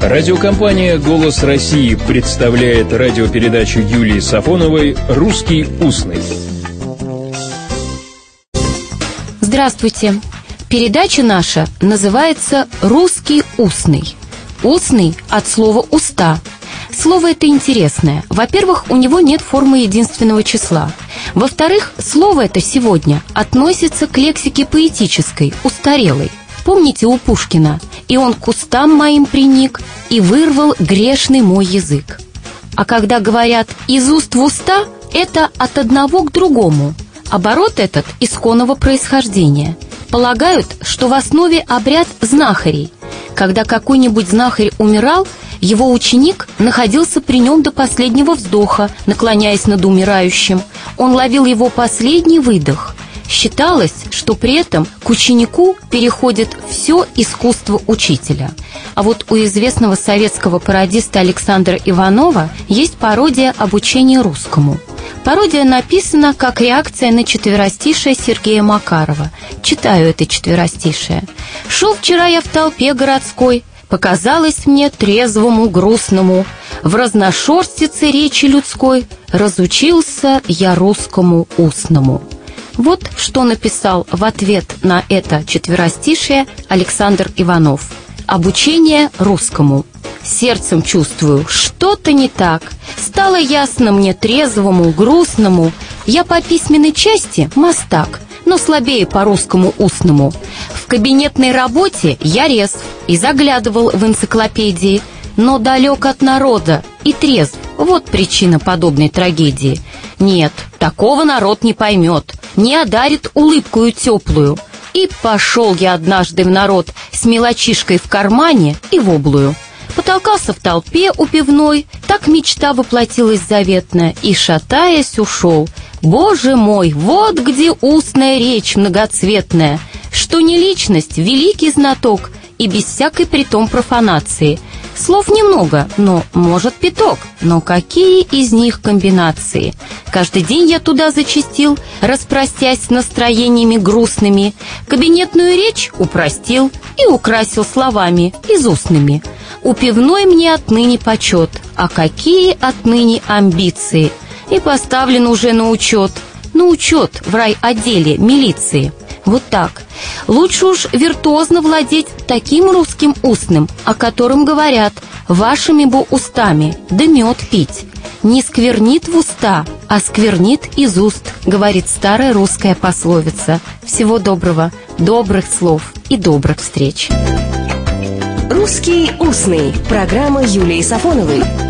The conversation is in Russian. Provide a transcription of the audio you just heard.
Радиокомпания «Голос России» представляет радиопередачу Юлии Сафоновой «Русский устный». Здравствуйте. Передача наша называется «Русский устный». Устный от слова «уста». Слово это интересное. Во-первых, у него нет формы единственного числа. Во-вторых, слово это сегодня относится к лексике поэтической, устарелой. Помните у Пушкина «И он к кустам моим приник, и вырвал грешный мой язык». А когда говорят «из уст в уста», это от одного к другому. Оборот этот исконного происхождения. Полагают, что в основе обряд знахарей. Когда какой-нибудь знахарь умирал, его ученик находился при нем до последнего вздоха, наклоняясь над умирающим. Он ловил его последний выдох. Считалось, что при этом к ученику переходит все искусство учителя. А вот у известного советского пародиста Александра Иванова есть пародия обучения русскому. Пародия написана как реакция на четверостишее Сергея Макарова. Читаю это четверостишее. «Шел вчера я в толпе городской, показалось мне трезвому, грустному. В разношерстице речи людской разучился я русскому устному». Вот что написал в ответ на это четверостишее Александр Иванов. Обучение русскому. Сердцем чувствую, что-то не так. Стало ясно мне трезвому, грустному. Я по письменной части мастак, но слабее по русскому устному. В кабинетной работе я резв и заглядывал в энциклопедии, но далек от народа и трезв. Вот причина подобной трагедии. Нет, такого народ не поймет не одарит улыбкую теплую. И пошел я однажды в народ с мелочишкой в кармане и в облую. Потолкался в толпе у пивной, так мечта воплотилась заветная, и, шатаясь, ушел. Боже мой, вот где устная речь многоцветная, что не личность, великий знаток, и без всякой притом профанации. Слов немного, но может пяток. Но какие из них комбинации? Каждый день я туда зачастил, распростясь с настроениями грустными. Кабинетную речь упростил и украсил словами изустными. У пивной мне отныне почет, а какие отныне амбиции. И поставлен уже на учет, на учет в райотделе милиции. Вот так. Лучше уж виртуозно владеть таким русским устным, о котором говорят «вашими бы устами, да мед пить». Не сквернит в уста, а сквернит из уст, говорит старая русская пословица. Всего доброго, добрых слов и добрых встреч. «Русский устный» – программа Юлии Сафоновой –